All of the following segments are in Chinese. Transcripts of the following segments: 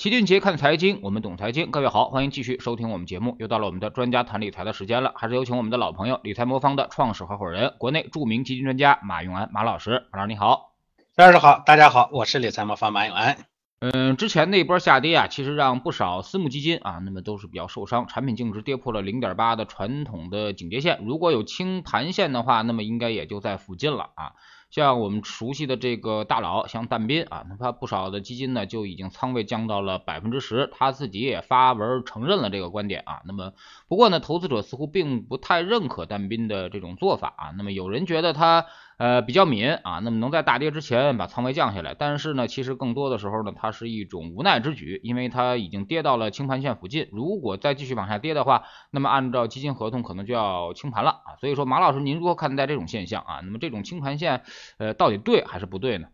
齐俊杰看财经，我们懂财经。各位好，欢迎继续收听我们节目。又到了我们的专家谈理财的时间了，还是有请我们的老朋友理财魔方的创始合伙人、国内著名基金专家马永安马老师。马老师你好，张老师好，大家好，我是理财魔方马永安。嗯，之前那波下跌啊，其实让不少私募基金啊，那么都是比较受伤，产品净值跌破了零点八的传统的警戒线。如果有清盘线的话，那么应该也就在附近了啊。像我们熟悉的这个大佬，像但斌啊，他不少的基金呢就已经仓位降到了百分之十，他自己也发文承认了这个观点啊。那么不过呢，投资者似乎并不太认可但斌的这种做法啊。那么有人觉得他。呃，比较敏啊，那么能在大跌之前把仓位降下来，但是呢，其实更多的时候呢，它是一种无奈之举，因为它已经跌到了清盘线附近，如果再继续往下跌的话，那么按照基金合同可能就要清盘了啊。所以说，马老师，您如何看待这种现象啊？那么这种清盘线，呃，到底对还是不对呢？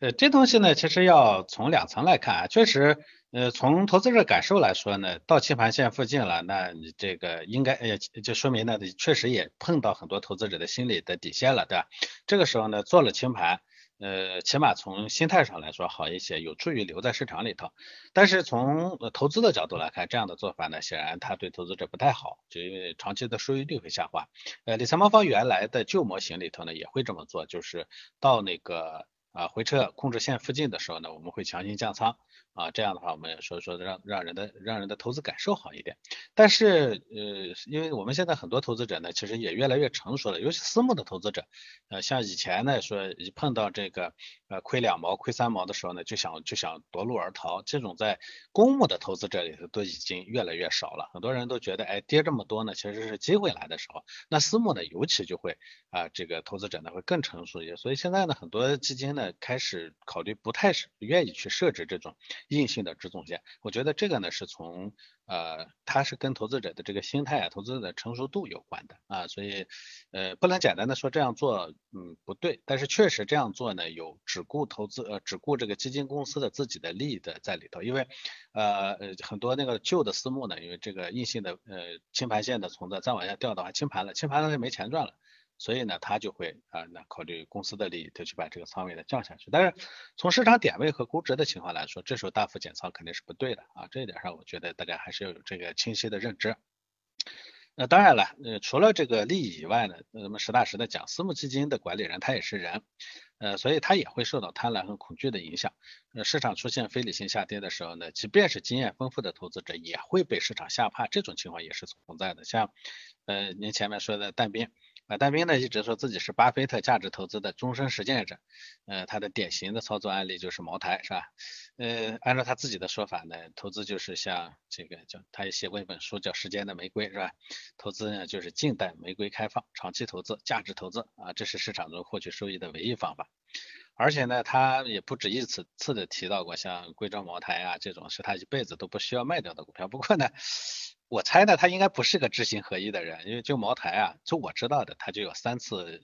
呃，这东西呢，其实要从两层来看啊，确实。呃，从投资者感受来说呢，到清盘线附近了，那你这个应该，呃，就说明呢，确实也碰到很多投资者的心理的底线了，对吧？这个时候呢，做了清盘，呃，起码从心态上来说好一些，有助于留在市场里头。但是从投资的角度来看，这样的做法呢，显然它对投资者不太好，就因为长期的收益率会下滑。呃，理财魔方原来的旧模型里头呢，也会这么做，就是到那个啊回撤控制线附近的时候呢，我们会强行降仓。啊，这样的话，我们说说让让人的让人的投资感受好一点。但是，呃，因为我们现在很多投资者呢，其实也越来越成熟了，尤其私募的投资者，呃，像以前呢，说一碰到这个呃亏两毛、亏三毛的时候呢，就想就想夺路而逃，这种在公募的投资者里头都已经越来越少了。很多人都觉得，哎，跌这么多呢，其实是机会来的时候。那私募呢，尤其就会啊，这个投资者呢会更成熟一些。所以现在呢，很多基金呢开始考虑不太是愿意去设置这种。硬性的止损线，我觉得这个呢是从呃，它是跟投资者的这个心态啊，投资者的成熟度有关的啊，所以呃不能简单的说这样做嗯不对，但是确实这样做呢有只顾投资呃只顾这个基金公司的自己的利益的在里头，因为呃呃很多那个旧的私募呢，因为这个硬性的呃清盘线的存在，再往下掉的话清盘了，清盘了就没钱赚了。所以呢，他就会啊，那考虑公司的利益，就去把这个仓位呢降下去。但是从市场点位和估值的情况来说，这时候大幅减仓肯定是不对的啊。这一点上，我觉得大家还是要有这个清晰的认知。那当然了，呃，除了这个利益以外呢，那么实打实的讲，私募基金的管理人他也是人，呃，所以他也会受到贪婪和恐惧的影响。呃，市场出现非理性下跌的时候呢，即便是经验丰富的投资者也会被市场吓怕，这种情况也是存在的。像呃您前面说的但斌。啊，但斌呢一直说自己是巴菲特价值投资的终身实践者，呃，他的典型的操作案例就是茅台，是吧？呃，按照他自己的说法呢，投资就是像这个叫，他也写过一本书叫《时间的玫瑰》，是吧？投资呢就是静待玫瑰开放，长期投资，价值投资啊，这是市场中获取收益的唯一方法。而且呢，他也不止一次次的提到过像贵州茅台啊这种是他一辈子都不需要卖掉的股票。不过呢。我猜呢，他应该不是个知行合一的人，因为就茅台啊，就我知道的，他就有三次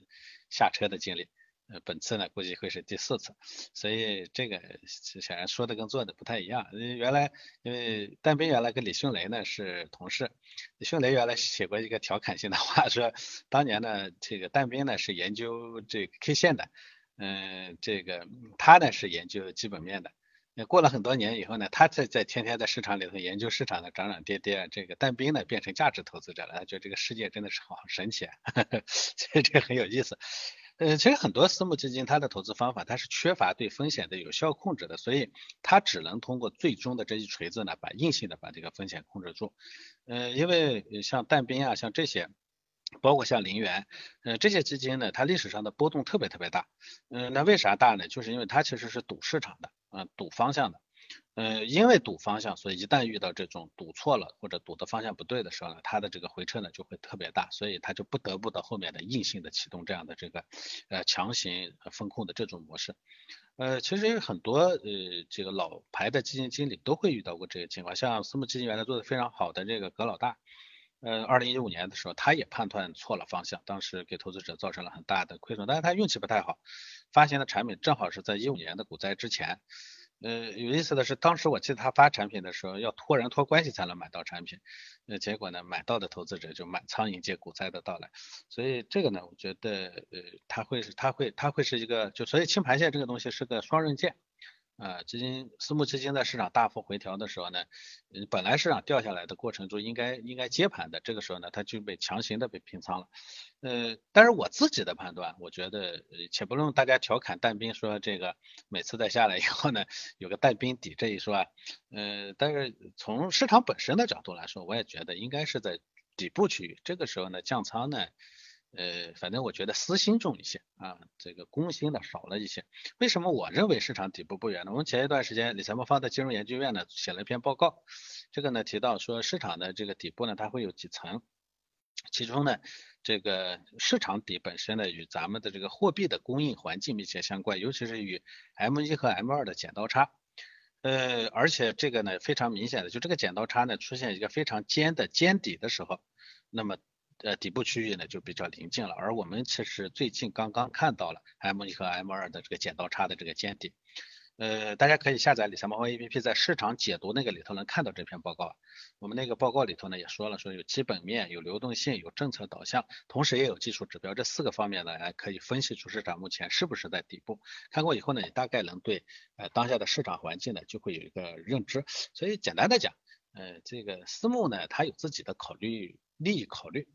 下车的经历，呃，本次呢估计会是第四次，所以这个显然说的跟做的不太一样。原来因为但斌原来跟李迅雷呢是同事，李迅雷原来写过一个调侃性的话，说当年呢这个但斌呢是研究这个 K 线的，嗯，这个他呢是研究基本面的。那过了很多年以后呢，他在在天天在市场里头研究市场的涨涨跌跌，这个但兵呢变成价值投资者了，他觉得这个世界真的是好神奇啊，所以这个很有意思。呃，其实很多私募基金它的投资方法它是缺乏对风险的有效控制的，所以它只能通过最终的这一锤子呢，把硬性的把这个风险控制住。呃，因为像但兵啊，像这些。包括像林园，呃，这些基金呢，它历史上的波动特别特别大，嗯，那为啥大呢？就是因为它其实是赌市场的，嗯，赌方向的，呃，因为赌方向，所以一旦遇到这种赌错了或者赌的方向不对的时候呢，它的这个回撤呢就会特别大，所以它就不得不到后面的硬性的启动这样的这个呃强行风控的这种模式，呃，其实很多呃这个老牌的基金经理都会遇到过这个情况，像私募基金原来做的非常好的这个葛老大。呃，二零一五年的时候，他也判断错了方向，当时给投资者造成了很大的亏损，但是他运气不太好，发行的产品正好是在一五年的股灾之前。呃，有意思的是，当时我记得他发产品的时候要托人托关系才能买到产品，呃，结果呢，买到的投资者就满仓迎接股灾的到来，所以这个呢，我觉得呃，他会是他会他会是一个，就所以清盘线这个东西是个双刃剑。啊，基金私募基金在市场大幅回调的时候呢，本来市场掉下来的过程中应该应该接盘的，这个时候呢，它就被强行的被平仓了。呃，但是我自己的判断，我觉得，且不论大家调侃淡兵说这个每次再下来以后呢，有个淡兵底这一说啊，呃，但是从市场本身的角度来说，我也觉得应该是在底部区域，这个时候呢降仓呢。呃，反正我觉得私心重一些啊，这个公心的少了一些。为什么我认为市场底部不远呢？我们前一段时间理财魔方的金融研究院呢写了一篇报告，这个呢提到说市场的这个底部呢它会有几层，其中呢这个市场底本身呢与咱们的这个货币的供应环境密切相关，尤其是与 M 一和 M 二的剪刀差。呃，而且这个呢非常明显的，就这个剪刀差呢出现一个非常尖的尖底的时候，那么。呃，底部区域呢就比较临近了，而我们其实最近刚刚看到了 M 一和 M 二的这个剪刀差的这个尖底，呃，大家可以下载理财猫 APP，在市场解读那个里头能看到这篇报告。我们那个报告里头呢也说了，说有基本面、有流动性、有政策导向，同时也有技术指标，这四个方面呢，还可以分析出市场目前是不是在底部。看过以后呢，你大概能对呃当下的市场环境呢就会有一个认知。所以简单的讲，呃，这个私募呢，它有自己的考虑利益考虑。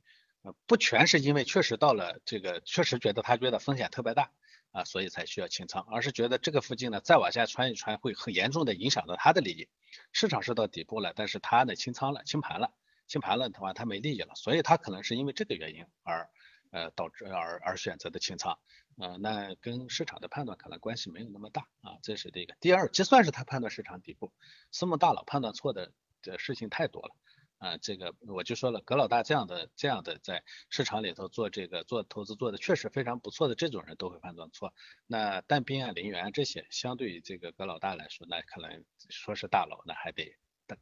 不全是因为确实到了这个，确实觉得他觉得风险特别大啊，所以才需要清仓，而是觉得这个附近呢再往下穿一穿会很严重的影响到他的利益。市场是到底部了，但是他呢清仓了，清盘了，清盘了的话他没利益了，所以他可能是因为这个原因而呃导致而而选择的清仓，呃，那跟市场的判断可能关系没有那么大啊，这是第一个。第二，就算是他判断市场底部，私募大佬判断错的的事情太多了。啊，这个我就说了，葛老大这样的这样的在市场里头做这个做投资做的确实非常不错的这种人都会判断错。那但兵啊、林源这些，相对于这个葛老大来说，那可能说是大佬，那还得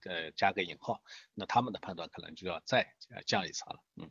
呃加个引号，那他们的判断可能就要再降一层了，嗯。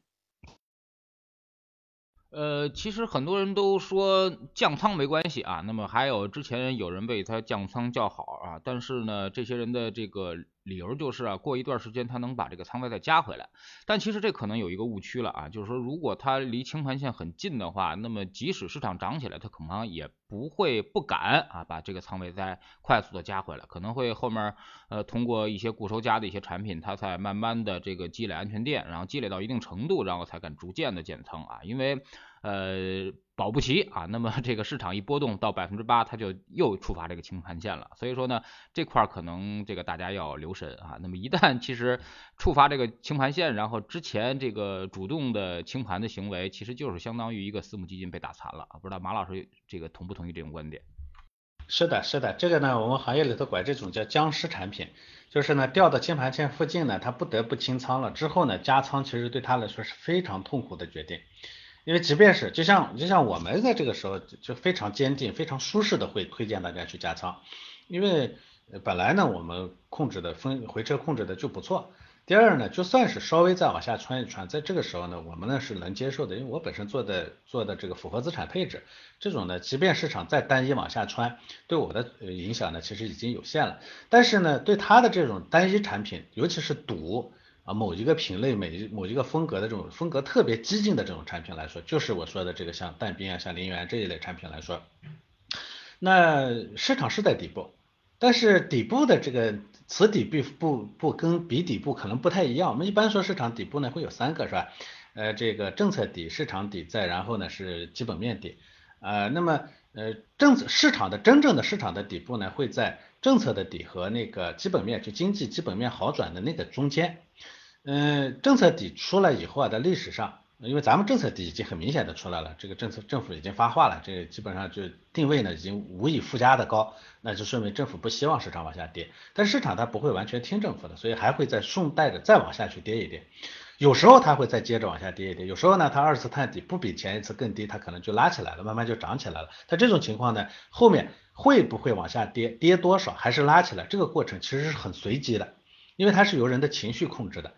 呃，其实很多人都说降仓没关系啊，那么还有之前有人为他降仓叫好啊，但是呢，这些人的这个。理由就是啊，过一段时间他能把这个仓位再加回来，但其实这可能有一个误区了啊，就是说如果他离清盘线很近的话，那么即使市场涨起来，他可能也不会不敢啊把这个仓位再快速的加回来，可能会后面呃通过一些固收加的一些产品，他才慢慢的这个积累安全垫，然后积累到一定程度，然后才敢逐渐的减仓啊，因为呃。保不齐啊，那么这个市场一波动到百分之八，它就又触发这个清盘线了。所以说呢，这块儿可能这个大家要留神啊。那么一旦其实触发这个清盘线，然后之前这个主动的清盘的行为，其实就是相当于一个私募基金被打残了啊。不知道马老师这个同不同意这种观点？是的，是的，这个呢，我们行业里头管这种叫僵尸产品，就是呢掉到清盘线附近呢，他不得不清仓了，之后呢加仓，其实对他来说是非常痛苦的决定。因为即便是就像就像我们在这个时候就非常坚定、非常舒适的会推荐大家去加仓，因为本来呢我们控制的分回撤控制的就不错。第二呢，就算是稍微再往下穿一穿，在这个时候呢，我们呢是能接受的，因为我本身做的做的这个符合资产配置，这种呢，即便市场再单一往下穿，对我的影响呢其实已经有限了。但是呢，对它的这种单一产品，尤其是赌。啊，某一个品类、每一某一个风格的这种风格特别激进的这种产品来说，就是我说的这个像淡冰啊、像林源这一类产品来说，那市场是在底部，但是底部的这个此底必不不跟彼底部可能不太一样。我们一般说市场底部呢会有三个是吧？呃，这个政策底、市场底，再然后呢是基本面底。呃，那么呃政策市场的真正的市场的底部呢会在政策的底和那个基本面就经济基本面好转的那个中间。嗯，政策底出来以后啊，在历史上，因为咱们政策底已经很明显的出来了，这个政策政府已经发话了，这个基本上就定位呢已经无以复加的高，那就说明政府不希望市场往下跌，但市场它不会完全听政府的，所以还会再顺带着再往下去跌一跌，有时候它会再接着往下跌一跌，有时候呢它二次探底不比前一次更低，它可能就拉起来了，慢慢就涨起来了，它这种情况呢，后面会不会往下跌，跌多少还是拉起来，这个过程其实是很随机的，因为它是由人的情绪控制的。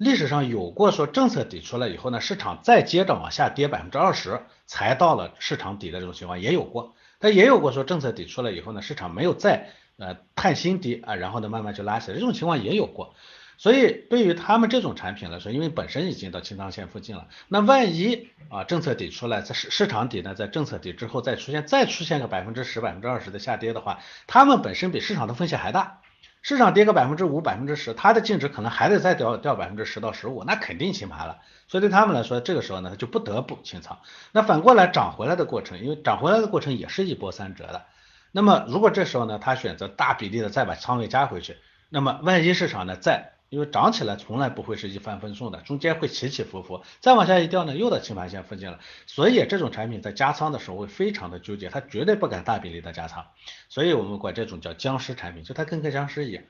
历史上有过说政策底出来以后呢，市场再接着往下跌百分之二十才到了市场底的这种情况也有过，但也有过说政策底出来以后呢，市场没有再呃探新低啊，然后呢慢慢就拉起来，这种情况也有过。所以对于他们这种产品来说，因为本身已经到清仓线附近了，那万一啊政策底出来，在市市场底呢，在政策底之后再出现再出现个百分之十、百分之二十的下跌的话，他们本身比市场的风险还大。市场跌个百分之五、百分之十，它的净值可能还得再掉掉百分之十到十五，那肯定清盘了。所以对他们来说，这个时候呢，就不得不清仓。那反过来涨回来的过程，因为涨回来的过程也是一波三折的。那么如果这时候呢，他选择大比例的再把仓位加回去，那么万一市场呢再因为涨起来从来不会是一帆风顺的，中间会起起伏伏，再往下一掉呢，又到清盘线附近了。所以这种产品在加仓的时候会非常的纠结，它绝对不敢大比例的加仓。所以我们管这种叫僵尸产品，就它跟个僵尸一样。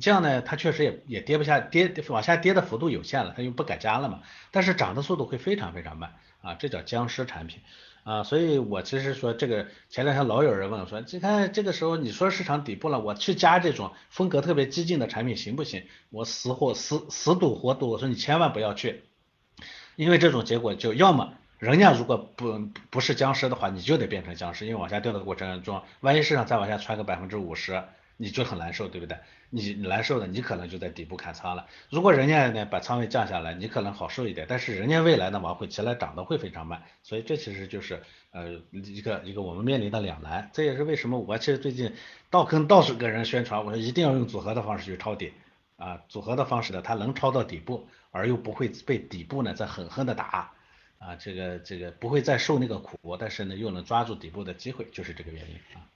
这样呢，它确实也也跌不下，跌往下跌的幅度有限了，它又不敢加了嘛。但是涨的速度会非常非常慢啊，这叫僵尸产品啊。所以我其实说这个前两天老有人问我说，你看这个时候你说市场底部了，我去加这种风格特别激进的产品行不行？我死活死死赌活赌，我说你千万不要去，因为这种结果就要么人家如果不不是僵尸的话，你就得变成僵尸，因为往下掉的过程中，万一市场再往下窜个百分之五十。你就很难受，对不对？你难受的，你可能就在底部砍仓了。如果人家呢把仓位降下来，你可能好受一点，但是人家未来呢往回起来涨的会非常慢，所以这其实就是呃一个一个我们面临的两难。这也是为什么我其实最近到跟到处跟人宣传，我说一定要用组合的方式去抄底啊，组合的方式呢，它能抄到底部，而又不会被底部呢再狠狠的打啊，这个这个不会再受那个苦，但是呢又能抓住底部的机会，就是这个原因啊。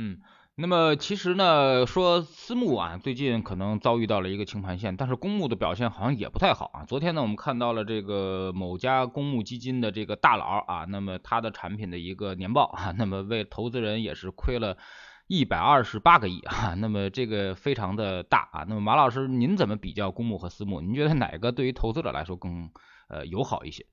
嗯，那么其实呢，说私募啊，最近可能遭遇到了一个清盘线，但是公募的表现好像也不太好啊。昨天呢，我们看到了这个某家公募基金的这个大佬啊，那么他的产品的一个年报啊，那么为投资人也是亏了一百二十八个亿啊，那么这个非常的大啊。那么马老师，您怎么比较公募和私募？您觉得哪个对于投资者来说更呃友好一些？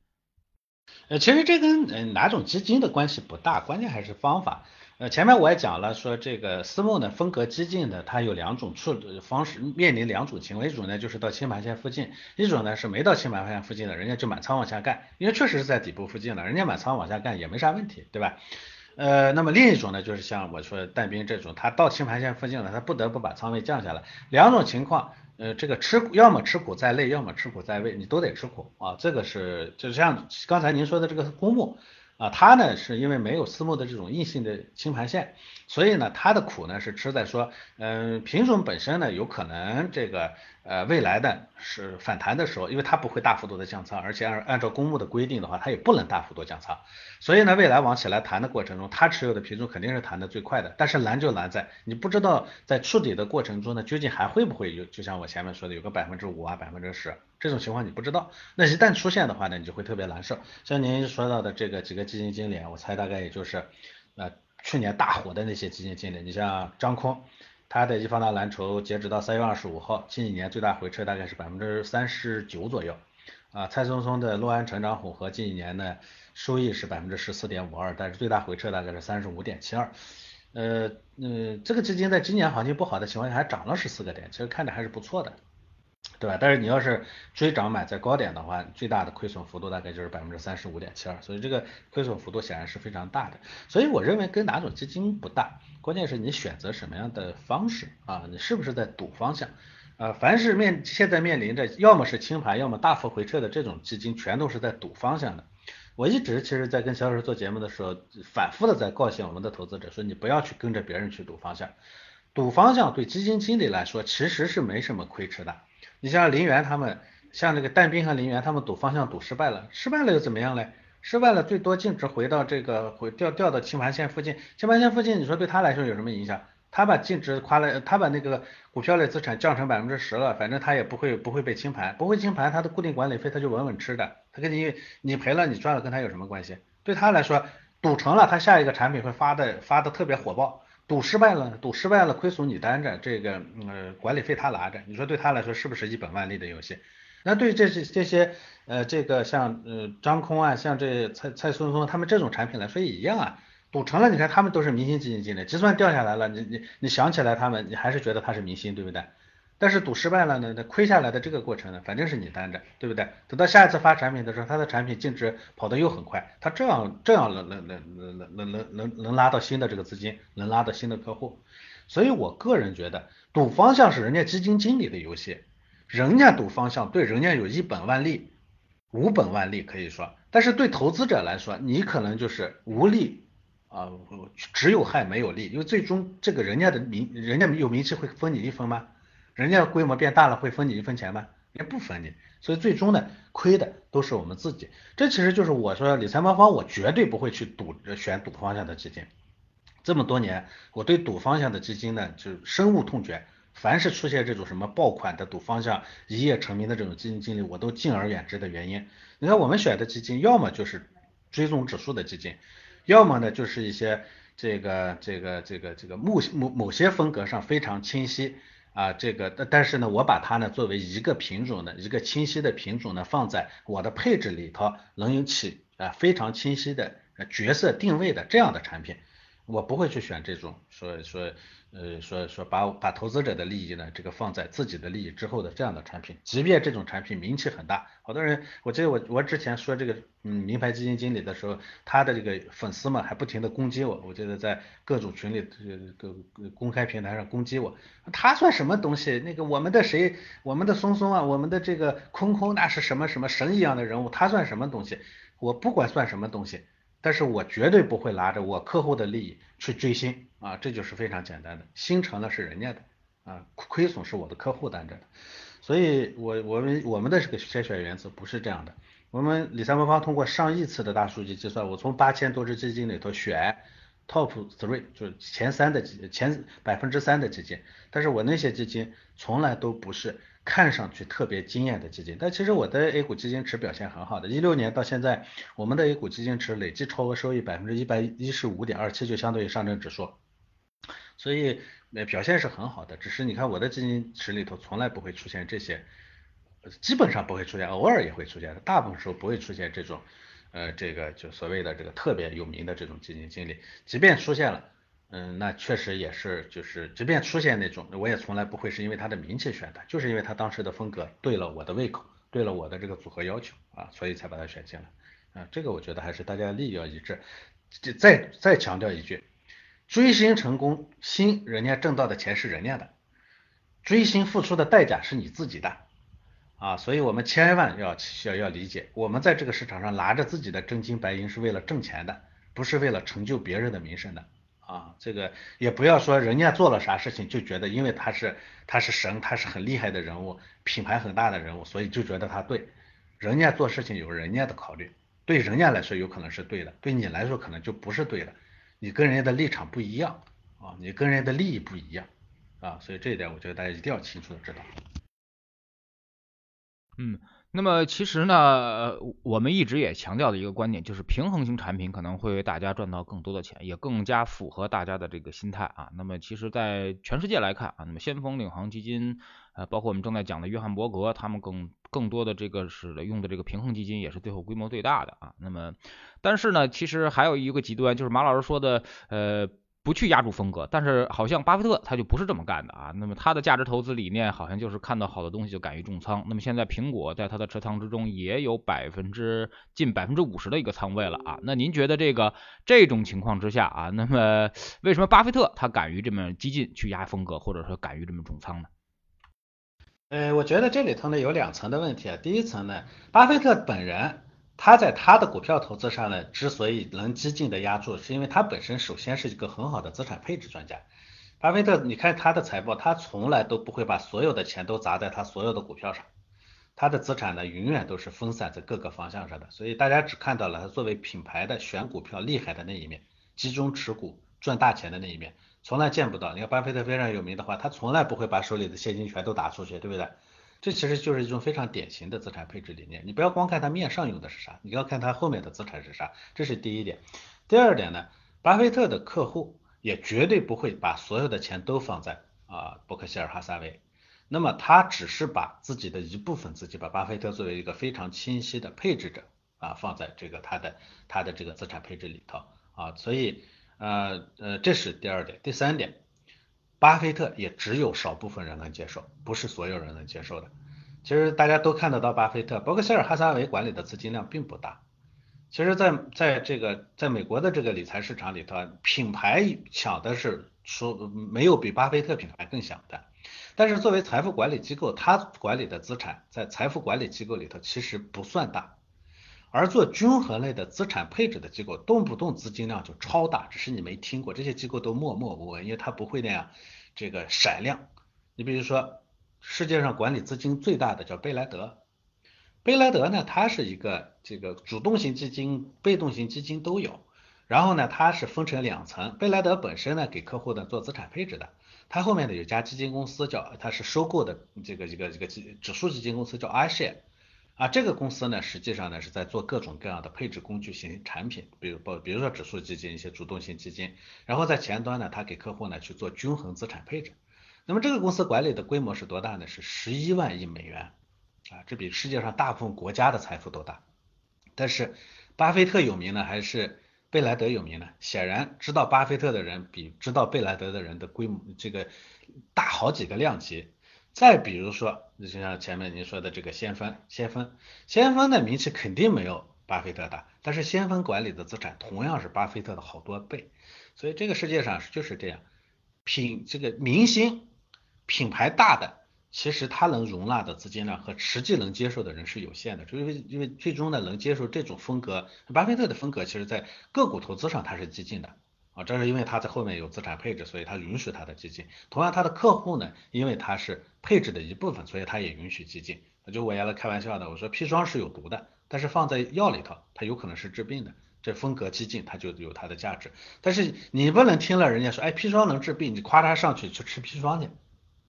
呃，其实这跟嗯哪种基金的关系不大，关键还是方法。呃，前面我也讲了，说这个私募呢，风格激进的，它有两种处方式，面临两种情况，一种呢就是到清盘线附近，一种呢是没到清盘线附近的，人家就满仓往下干，因为确实是在底部附近了，人家满仓往下干也没啥问题，对吧？呃，那么另一种呢，就是像我说但兵这种，他到清盘线附近了，他不得不把仓位降下来，两种情况，呃，这个吃要么吃苦在累，要么吃苦在位，你都得吃苦啊，这个是就像刚才您说的这个公募。啊，它呢是因为没有私募的这种硬性的清盘线，所以呢它的苦呢是吃在说，嗯，品种本身呢有可能这个呃未来的是反弹的时候，因为它不会大幅度的降仓，而且按按照公募的规定的话，它也不能大幅度降仓，所以呢未来往起来弹的过程中，它持有的品种肯定是弹的最快的，但是难就难在你不知道在触底的过程中呢，究竟还会不会有，就像我前面说的有个百分之五啊百分之十。这种情况你不知道，那一旦出现的话呢，你就会特别难受。像您说到的这个几个基金经理，我猜大概也就是呃去年大火的那些基金经理。你像张空，他的易方达蓝筹截止到三月二十五号，近几年最大回撤大概是百分之三十九左右。啊，蔡松松的洛安成长混合近几年呢收益是百分之十四点五二，但是最大回撤大概是三十五点七二。呃呃，这个基金在今年行情不好的情况下还涨了十四个点，其实看着还是不错的。对吧？但是你要是追涨买在高点的话，最大的亏损幅度大概就是百分之三十五点七二，所以这个亏损幅度显然是非常大的。所以我认为跟哪种基金不大，关键是你选择什么样的方式啊，你是不是在赌方向啊？凡是面现在面临着要么是清盘，要么大幅回撤的这种基金，全都是在赌方向的。我一直其实在跟小老师做节目的时候，反复的在告诫我们的投资者说，你不要去跟着别人去赌方向，赌方向对基金经理来说其实是没什么亏吃的。你像林园他们，像那个但兵和林园他们赌方向赌失败了，失败了又怎么样嘞？失败了最多净值回到这个回掉掉到清盘线附近，清盘线附近你说对他来说有什么影响？他把净值夸了，他把那个股票类资产降成百分之十了，反正他也不会不会被清盘，不会清盘，他的固定管理费他就稳稳吃的，他跟你你赔了你赚了跟他有什么关系？对他来说赌成了，他下一个产品会发的发的特别火爆。赌失败了，赌失败了，亏损你担着，这个呃管理费他拿着，你说对他来说是不是一本万利的游戏？那对这些这些呃这个像呃张空啊，像这蔡蔡松松他们这种产品来说也一样啊，赌成了，你看他们都是明星基金经理，就算掉下来了，你你你想起来他们，你还是觉得他是明星，对不对？但是赌失败了呢，那亏下来的这个过程呢，反正是你担着，对不对？等到下一次发产品的时候，他的产品净值跑得又很快，他这样这样能能能能能能能能拉到新的这个资金，能拉到新的客户。所以我个人觉得，赌方向是人家基金经理的游戏，人家赌方向对人家有一本万利，无本万利可以说，但是对投资者来说，你可能就是无利啊，只有害没有利，因为最终这个人家的名，人家有名气会分你一分吗？人家规模变大了会分你一分钱吗？也不分你，所以最终呢，亏的都是我们自己。这其实就是我说理财魔方，我绝对不会去赌选赌方向的基金。这么多年，我对赌方向的基金呢，就深恶痛绝。凡是出现这种什么爆款的赌方向一夜成名的这种基金经理，我都敬而远之的原因。你看我们选的基金，要么就是追踪指数的基金，要么呢就是一些这个这个这个这个某某某些风格上非常清晰。啊，这个，但但是呢，我把它呢作为一个品种的一个清晰的品种呢，放在我的配置里头，能有起啊非常清晰的角色定位的这样的产品，我不会去选这种说说。呃，说说把把投资者的利益呢，这个放在自己的利益之后的这样的产品，即便这种产品名气很大，好多人，我记得我我之前说这个嗯名牌基金经理的时候，他的这个粉丝们还不停的攻击我，我记得在各种群里这个公开平台上攻击我，他算什么东西？那个我们的谁，我们的松松啊，我们的这个空空那是什么什么神一样的人物，他算什么东西？我不管算什么东西。但是我绝对不会拿着我客户的利益去追星啊，这就是非常简单的，心成了是人家的啊，亏损是我的客户担着的，所以我我们我们的这个筛选原则不是这样的，我们理财魔方通过上亿次的大数据计算，我从八千多只基金里头选 top three，就是前三的基前百分之三的基金，但是我那些基金从来都不是。看上去特别惊艳的基金，但其实我的 A 股基金池表现很好的，一六年到现在，我们的 A 股基金池累计超额收益百分之一百一十五点二七，就相当于上证指数，所以表现是很好的。只是你看我的基金池里头从来不会出现这些，基本上不会出现，偶尔也会出现，大部分时候不会出现这种，呃，这个就所谓的这个特别有名的这种基金经理，即便出现了。嗯，那确实也是，就是即便出现那种，我也从来不会是因为他的名气选的，就是因为他当时的风格对了我的胃口，对了我的这个组合要求啊，所以才把他选进来。啊，这个我觉得还是大家利益要一致。再再强调一句，追星成功，星人家挣到的钱是人家的，追星付出的代价是你自己的啊，所以我们千万要要要理解，我们在这个市场上拿着自己的真金白银是为了挣钱的，不是为了成就别人的名声的。啊，这个也不要说人家做了啥事情就觉得，因为他是他是神，他是很厉害的人物，品牌很大的人物，所以就觉得他对。人家做事情有人家的考虑，对人家来说有可能是对的，对你来说可能就不是对的。你跟人家的立场不一样啊，你跟人家的利益不一样啊，所以这一点我觉得大家一定要清楚的知道。嗯。那么其实呢，我们一直也强调的一个观点就是，平衡型产品可能会为大家赚到更多的钱，也更加符合大家的这个心态啊。那么其实，在全世界来看啊，那么先锋领航基金，呃，包括我们正在讲的约翰伯格，他们更更多的这个是用的这个平衡基金，也是最后规模最大的啊。那么，但是呢，其实还有一个极端，就是马老师说的，呃。不去压住风格，但是好像巴菲特他就不是这么干的啊。那么他的价值投资理念好像就是看到好的东西就敢于重仓。那么现在苹果在他的持仓之中也有百分之近百分之五十的一个仓位了啊。那您觉得这个这种情况之下啊，那么为什么巴菲特他敢于这么激进去压风格，或者说敢于这么重仓呢？呃，我觉得这里头呢有两层的问题啊。第一层呢，巴菲特本人。他在他的股票投资上呢，之所以能激进的压住，是因为他本身首先是一个很好的资产配置专家。巴菲特，你看他的财报，他从来都不会把所有的钱都砸在他所有的股票上，他的资产呢永远都是分散在各个方向上的。所以大家只看到了他作为品牌的选股票厉害的那一面，集中持股赚大钱的那一面，从来见不到。你看巴菲特非常有名的话，他从来不会把手里的现金全都打出去，对不对？这其实就是一种非常典型的资产配置理念。你不要光看它面上用的是啥，你要看它后面的资产是啥。这是第一点。第二点呢，巴菲特的客户也绝对不会把所有的钱都放在啊伯克希尔哈撒韦。那么他只是把自己的一部分资金，把巴菲特作为一个非常清晰的配置者啊，放在这个他的他的这个资产配置里头啊。所以呃呃，这是第二点。第三点。巴菲特也只有少部分人能接受，不是所有人能接受的。其实大家都看得到，巴菲特、伯克希尔哈撒韦管理的资金量并不大。其实，在在这个在美国的这个理财市场里头，品牌抢的是说没有比巴菲特品牌更响的。但是作为财富管理机构，他管理的资产在财富管理机构里头其实不算大，而做均衡类的资产配置的机构，动不动资金量就超大，只是你没听过，这些机构都默默无闻，因为它不会那样这个闪亮。你比如说，世界上管理资金最大的叫贝莱德，贝莱德呢，它是一个这个主动型基金、被动型基金都有，然后呢，它是分成两层，贝莱德本身呢给客户呢做资产配置的。它后面的有家基金公司叫，它是收购的这个这个这个指数基金公司叫 iShare，啊，这个公司呢实际上呢是在做各种各样的配置工具型产品，比如不比如说指数基金一些主动型基金，然后在前端呢它给客户呢去做均衡资产配置。那么这个公司管理的规模是多大呢？是十一万亿美元，啊，这比世界上大部分国家的财富都大。但是巴菲特有名呢还是？贝莱德有名呢，显然知道巴菲特的人比知道贝莱德的人的规模这个大好几个量级。再比如说，你就像前面您说的这个先锋，先锋，先锋的名气肯定没有巴菲特大，但是先锋管理的资产同样是巴菲特的好多倍。所以这个世界上就是这样，品这个明星品牌大的。其实它能容纳的资金量和实际能接受的人是有限的，就因为因为最终呢能接受这种风格，巴菲特的风格其实在个股投资上它是激进的啊，这是因为他在后面有资产配置，所以他允许他的激进。同样他的客户呢，因为他是配置的一部分，所以他也允许激进。就我原来开玩笑的，我说砒霜是有毒的，但是放在药里头，它有可能是治病的，这风格激进，它就有它的价值。但是你不能听了人家说，哎，砒霜能治病，你夸他上去去吃砒霜去。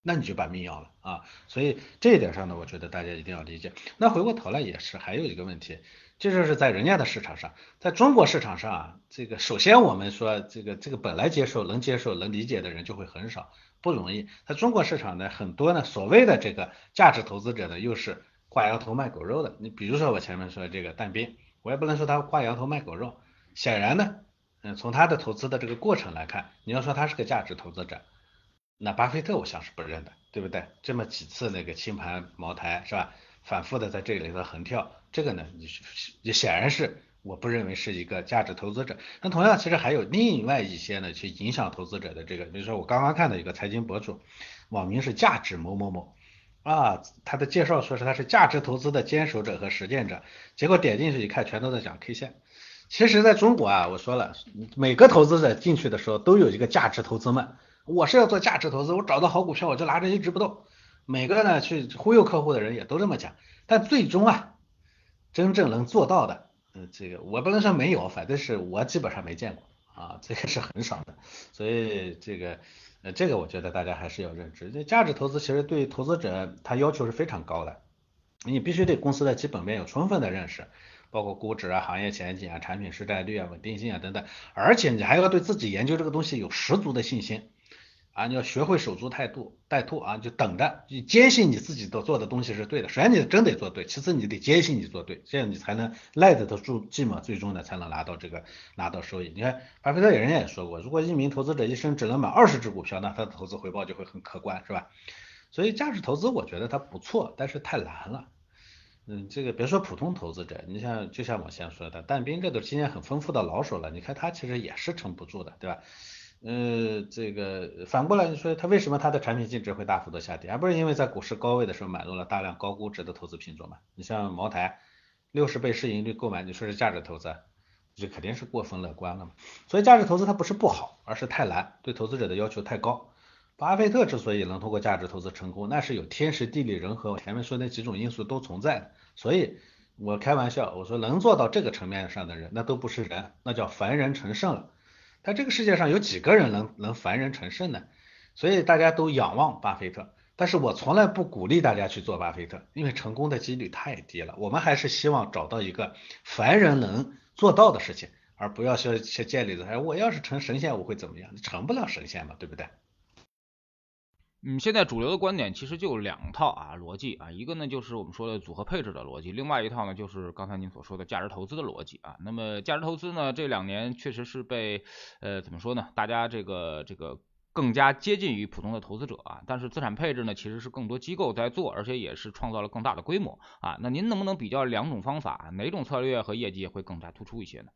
那你就把命要了啊，所以这一点上呢，我觉得大家一定要理解。那回过头来也是，还有一个问题，这就是在人家的市场上，在中国市场上啊，这个首先我们说这个这个本来接受能接受能理解的人就会很少，不容易。在中国市场呢，很多呢所谓的这个价值投资者呢，又是挂羊头卖狗肉的。你比如说我前面说的这个但斌，我也不能说他挂羊头卖狗肉，显然呢，嗯，从他的投资的这个过程来看，你要说他是个价值投资者。那巴菲特我想是不认的，对不对？这么几次那个清盘茅台是吧？反复的在这里头横跳，这个呢，你也显然是我不认为是一个价值投资者。那同样，其实还有另外一些呢，去影响投资者的这个，比如说我刚刚看到一个财经博主，网名是价值某某某啊，他的介绍说是他是价值投资的坚守者和实践者，结果点进去一看，全都在讲 K 线。其实在中国啊，我说了，每个投资者进去的时候都有一个价值投资梦。我是要做价值投资，我找到好股票我就拿着一直不动。每个呢去忽悠客户的人也都这么讲，但最终啊，真正能做到的，嗯，这个我不能说没有，反正是我基本上没见过啊，这个是很少的。所以这个，呃，这个我觉得大家还是要认知，这价值投资其实对投资者他要求是非常高的，你必须对公司的基本面有充分的认识，包括估值啊、行业前景啊、产品市占率啊、稳定性啊等等，而且你还要对自己研究这个东西有十足的信心。啊，你要学会守株待兔，待兔啊，就等着，你坚信你自己都做的东西是对的。首先你真得做对，其次你得坚信你做对，这样你才能耐得住寂寞，最终呢才能拿到这个拿到收益。你看巴菲特人家也说过，如果一名投资者一生只能买二十只股票，那他的投资回报就会很可观，是吧？所以价值投资我觉得它不错，但是太难了。嗯，这个别说普通投资者，你像就像我先说的，但斌这都经验很丰富的老手了，你看他其实也是撑不住的，对吧？呃，这个反过来你说，它为什么它的产品净值会大幅度下跌？还不是因为在股市高位的时候买入了大量高估值的投资品种嘛？你像茅台，六十倍市盈率购买，你说是价值投资，这肯定是过分乐观了嘛？所以价值投资它不是不好，而是太难，对投资者的要求太高。巴菲特之所以能通过价值投资成功，那是有天时地利人和，我前面说那几种因素都存在的。所以我开玩笑，我说能做到这个层面上的人，那都不是人，那叫凡人成圣了。但这个世界上有几个人能能凡人成圣呢？所以大家都仰望巴菲特，但是我从来不鼓励大家去做巴菲特，因为成功的几率太低了。我们还是希望找到一个凡人能做到的事情，而不要说去建立的。哎，我要是成神仙，我会怎么样？成不了神仙嘛，对不对？嗯，现在主流的观点其实就两套啊逻辑啊，一个呢就是我们说的组合配置的逻辑，另外一套呢就是刚才您所说的价值投资的逻辑啊。那么价值投资呢这两年确实是被呃怎么说呢，大家这个这个更加接近于普通的投资者啊，但是资产配置呢其实是更多机构在做，而且也是创造了更大的规模啊。那您能不能比较两种方法，哪种策略和业绩会更加突出一些呢？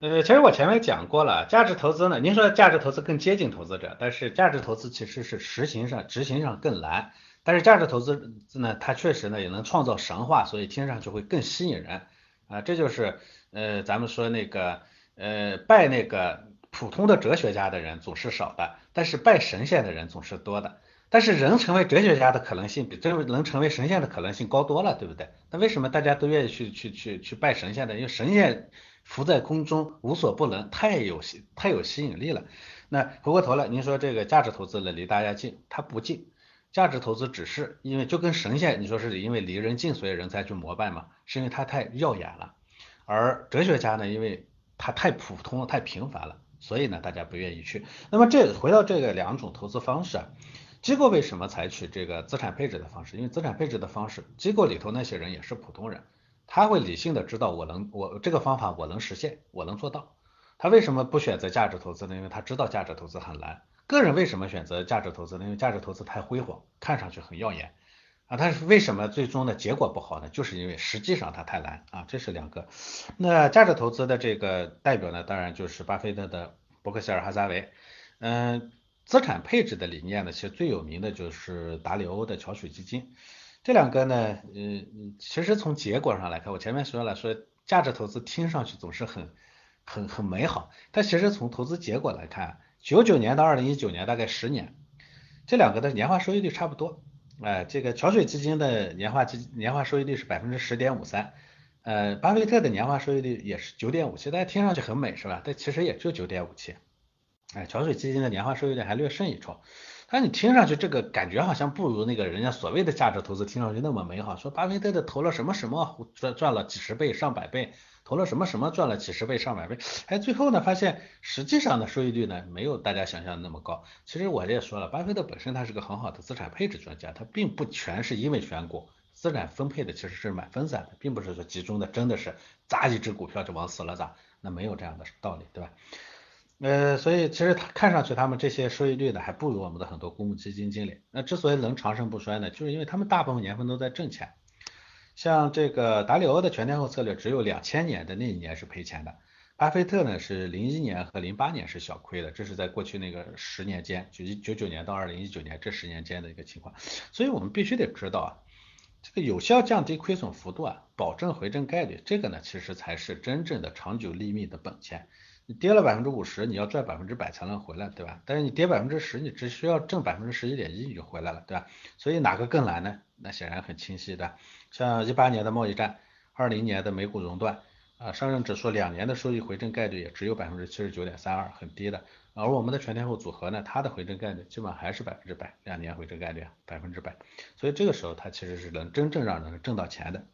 呃，其实我前面讲过了，价值投资呢，您说价值投资更接近投资者，但是价值投资其实是实行上、执行上更难。但是价值投资呢，它确实呢也能创造神话，所以听上去会更吸引人啊。这就是呃，咱们说那个呃，拜那个普通的哲学家的人总是少的，但是拜神仙的人总是多的。但是人成为哲学家的可能性比真能成为神仙的可能性高多了，对不对？那为什么大家都愿意去去去去拜神仙呢？因为神仙。浮在空中无所不能，太有吸太有吸引力了。那回过头来，您说这个价值投资呢离大家近，它不近。价值投资只是因为就跟神仙，你说是因为离人近，所以人才去膜拜嘛？是因为它太耀眼了。而哲学家呢，因为他太普通了、太平凡了，所以呢大家不愿意去。那么这回到这个两种投资方式啊，机构为什么采取这个资产配置的方式？因为资产配置的方式，机构里头那些人也是普通人。他会理性的知道我能我这个方法我能实现我能做到，他为什么不选择价值投资呢？因为他知道价值投资很难。个人为什么选择价值投资呢？因为价值投资太辉煌，看上去很耀眼啊。他是为什么最终的结果不好呢？就是因为实际上它太难啊。这是两个。那价值投资的这个代表呢，当然就是巴菲特的伯克希尔哈撒韦。嗯，资产配置的理念呢，其实最有名的就是达里欧的桥水基金。这两个呢，嗯，其实从结果上来看，我前面说了，说价值投资听上去总是很很很美好，但其实从投资结果来看，九九年到二零一九年大概十年，这两个的年化收益率差不多，哎，这个桥水基金的年化基年化收益率是百分之十点五三，呃，巴菲特的年化收益率也是九点五七，大家听上去很美是吧？但其实也就九点五七，哎，桥水基金的年化收益率还略胜一筹。但你听上去这个感觉好像不如那个人家所谓的价值投资听上去那么美好。说巴菲特的投了什么什么赚赚了几十倍上百倍，投了什么什么赚了几十倍上百倍，哎，最后呢发现实际上的收益率呢没有大家想象的那么高。其实我也说了，巴菲特本身他是个很好的资产配置专家，他并不全是因为选股，资产分配的其实是蛮分散的，并不是说集中的真的是砸一只股票就往死了砸，那没有这样的道理，对吧？呃，所以其实他看上去他们这些收益率呢，还不如我们的很多公募基金经理。那之所以能长盛不衰呢，就是因为他们大部分年份都在挣钱。像这个达里欧的全天候策略，只有两千年的那一年是赔钱的。巴菲特呢是零一年和零八年是小亏的，这是在过去那个十年间，就一九九年到二零一九年这十年间的一个情况。所以我们必须得知道啊，这个有效降低亏损幅度啊，保证回正概率，这个呢其实才是真正的长久利密的本钱。你跌了百分之五十，你要赚百分之百才能回来，对吧？但是你跌百分之十，你只需要挣百分之十一点一，你就回来了，对吧？所以哪个更难呢？那显然很清晰的。像一八年的贸易战，二零年的美股熔断，啊，上证指数两年的收益回正概率也只有百分之七十九点三二，很低的。而我们的全天候组合呢，它的回正概率基本还是百分之百，两年回正概率百分之百。所以这个时候它其实是能真正让人挣到钱的。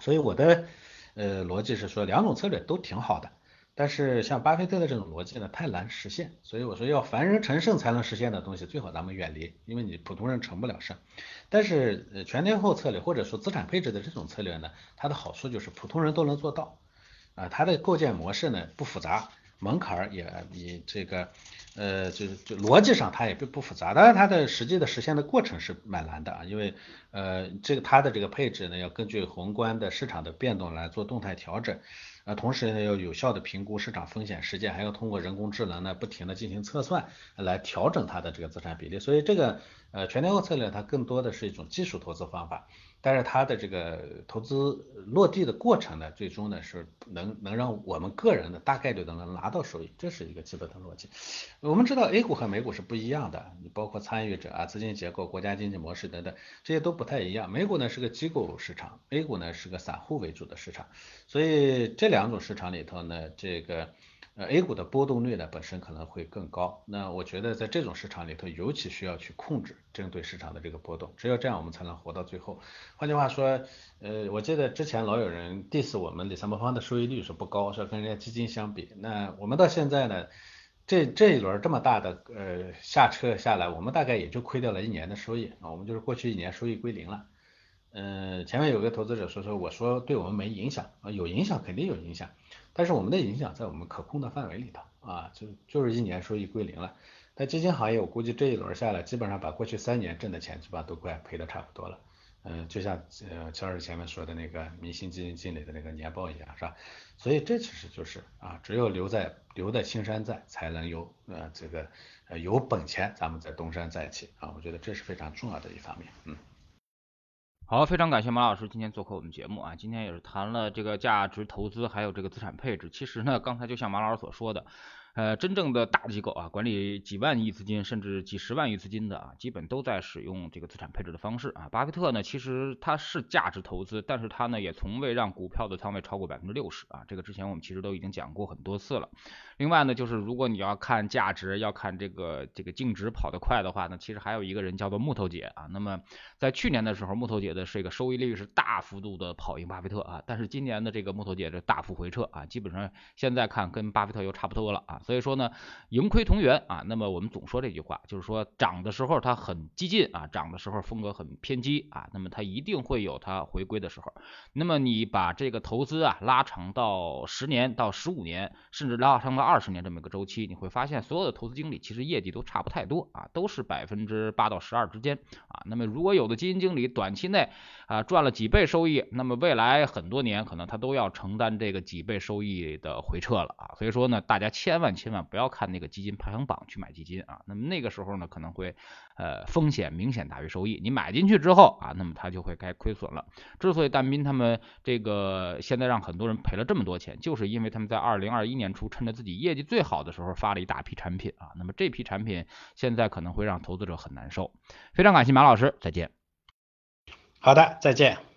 所以我的呃逻辑是说，两种策略都挺好的。但是像巴菲特的这种逻辑呢，太难实现，所以我说要凡人成圣才能实现的东西，最好咱们远离，因为你普通人成不了圣。但是全天候策略或者说资产配置的这种策略呢，它的好处就是普通人都能做到，啊，它的构建模式呢不复杂，门槛儿也比这个呃就是就逻辑上它也不不复杂，当然它的实际的实现的过程是蛮难的啊，因为呃这个它的这个配置呢要根据宏观的市场的变动来做动态调整。啊，同时呢，要有效的评估市场风险实践，还要通过人工智能呢，不停的进行测算，来调整它的这个资产比例。所以这个呃全天候策略，它更多的是一种技术投资方法。但是它的这个投资落地的过程呢，最终呢是能能让我们个人的大概率都能拿到收益，这是一个基本的逻辑。我们知道 A 股和美股是不一样的，你包括参与者啊、资金结构、国家经济模式等等，这些都不太一样。美股呢是个机构市场，A 股呢是个散户为主的市场，所以这两种市场里头呢，这个。呃，A 股的波动率呢本身可能会更高，那我觉得在这种市场里头，尤其需要去控制针对市场的这个波动，只有这样我们才能活到最后。换句话说，呃，我记得之前老有人 diss 我们理财魔方的收益率是不高，说跟人家基金相比，那我们到现在呢，这这一轮这么大的呃下车下来，我们大概也就亏掉了一年的收益啊，我们就是过去一年收益归零了。嗯，前面有个投资者说说，我说对我们没影响啊，有影响肯定有影响。但是我们的影响在我们可控的范围里头啊，就就是一年收益归零了。但基金行业，我估计这一轮下来，基本上把过去三年挣的钱基本上都快赔的差不多了。嗯，就像呃乔老师前面说的那个明星基金经理的那个年报一样，是吧？所以这其实就是啊，只有留在留在青山在，才能有呃这个呃有本钱，咱们在东山再起啊，我觉得这是非常重要的一方面，嗯。好，非常感谢马老师今天做客我们节目啊，今天也是谈了这个价值投资，还有这个资产配置。其实呢，刚才就像马老师所说的。呃，真正的大机构啊，管理几万亿资金甚至几十万亿资金的啊，基本都在使用这个资产配置的方式啊。巴菲特呢，其实他是价值投资，但是他呢也从未让股票的仓位超过百分之六十啊。这个之前我们其实都已经讲过很多次了。另外呢，就是如果你要看价值，要看这个这个净值跑得快的话呢，其实还有一个人叫做木头姐啊。那么在去年的时候，木头姐的这个收益率是大幅度的跑赢巴菲特啊，但是今年的这个木头姐这大幅回撤啊，基本上现在看跟巴菲特又差不多了啊。所以说呢，盈亏同源啊。那么我们总说这句话，就是说涨的时候它很激进啊，涨的时候风格很偏激啊，那么它一定会有它回归的时候。那么你把这个投资啊拉长到十年到十五年，甚至拉长到二十年这么一个周期，你会发现所有的投资经理其实业绩都差不太多啊，都是百分之八到十二之间啊。那么如果有的基金经理短期内啊赚了几倍收益，那么未来很多年可能他都要承担这个几倍收益的回撤了啊。所以说呢，大家千万千万不要看那个基金排行榜去买基金啊。那么那个时候呢，可能会呃风险明显大于收益。你买进去之后啊，那么它就会该亏损了。之所以但斌他们这个现在让很多人赔了这么多钱，就是因为他们在二零二一年初趁着自己业绩最好的时候发了一大批产品啊。那么这批产品现在可能会让投资者很难受。非常感谢马老师，再见。好的，再见。